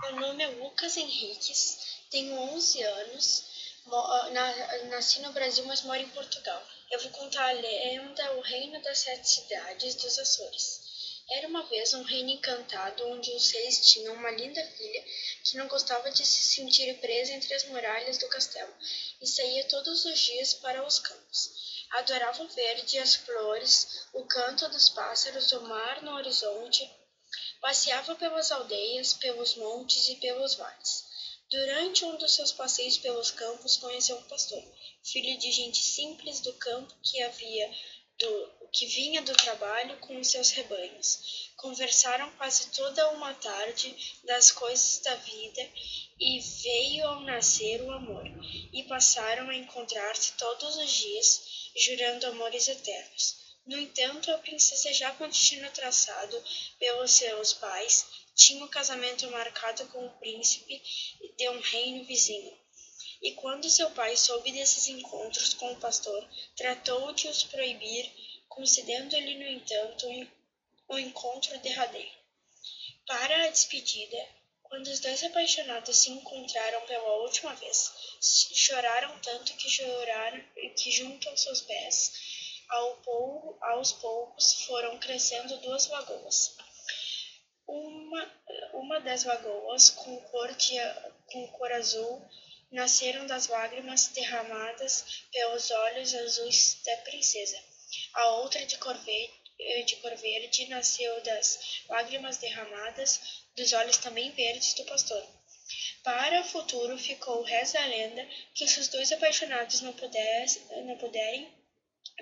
Meu nome é Lucas Henriques, tenho 11 anos, nasci no Brasil, mas moro em Portugal. Eu vou contar a lenda O Reino das Sete Cidades dos Açores. Era uma vez um reino encantado onde os reis tinham uma linda filha que não gostava de se sentir presa entre as muralhas do castelo e saía todos os dias para os campos. Adorava o verde, as flores, o canto dos pássaros, o mar no horizonte. Passeava pelas aldeias, pelos montes e pelos vales. Durante um dos seus passeios pelos campos, conheceu um pastor, filho de gente simples do campo que havia do, que vinha do trabalho com os seus rebanhos. Conversaram quase toda uma tarde das coisas da vida e veio ao nascer o amor, e passaram a encontrar-se todos os dias, jurando amores eternos. No entanto, a princesa já com o destino traçado pelos seus pais, tinha o casamento marcado com o príncipe de um reino vizinho. E quando seu pai soube desses encontros com o pastor, tratou de os proibir, concedendo-lhe, no entanto, o encontro derradeiro. Para a despedida, quando os dois apaixonados se encontraram pela última vez, choraram tanto que choraram que junto aos seus pés, ao aos poucos, foram crescendo duas lagoas. Uma, uma das lagoas, com cor, de, com cor azul, nasceram das lágrimas derramadas pelos olhos azuis da princesa. A outra, de cor verde, de cor verde nasceu das lágrimas derramadas dos olhos também verdes do pastor. Para o futuro ficou reza a lenda que se os dois apaixonados não, pudesse, não puderem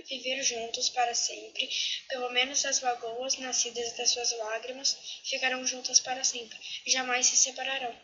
viver juntos para sempre, pelo menos as lagoas nascidas das suas lágrimas ficarão juntas para sempre, jamais se separarão.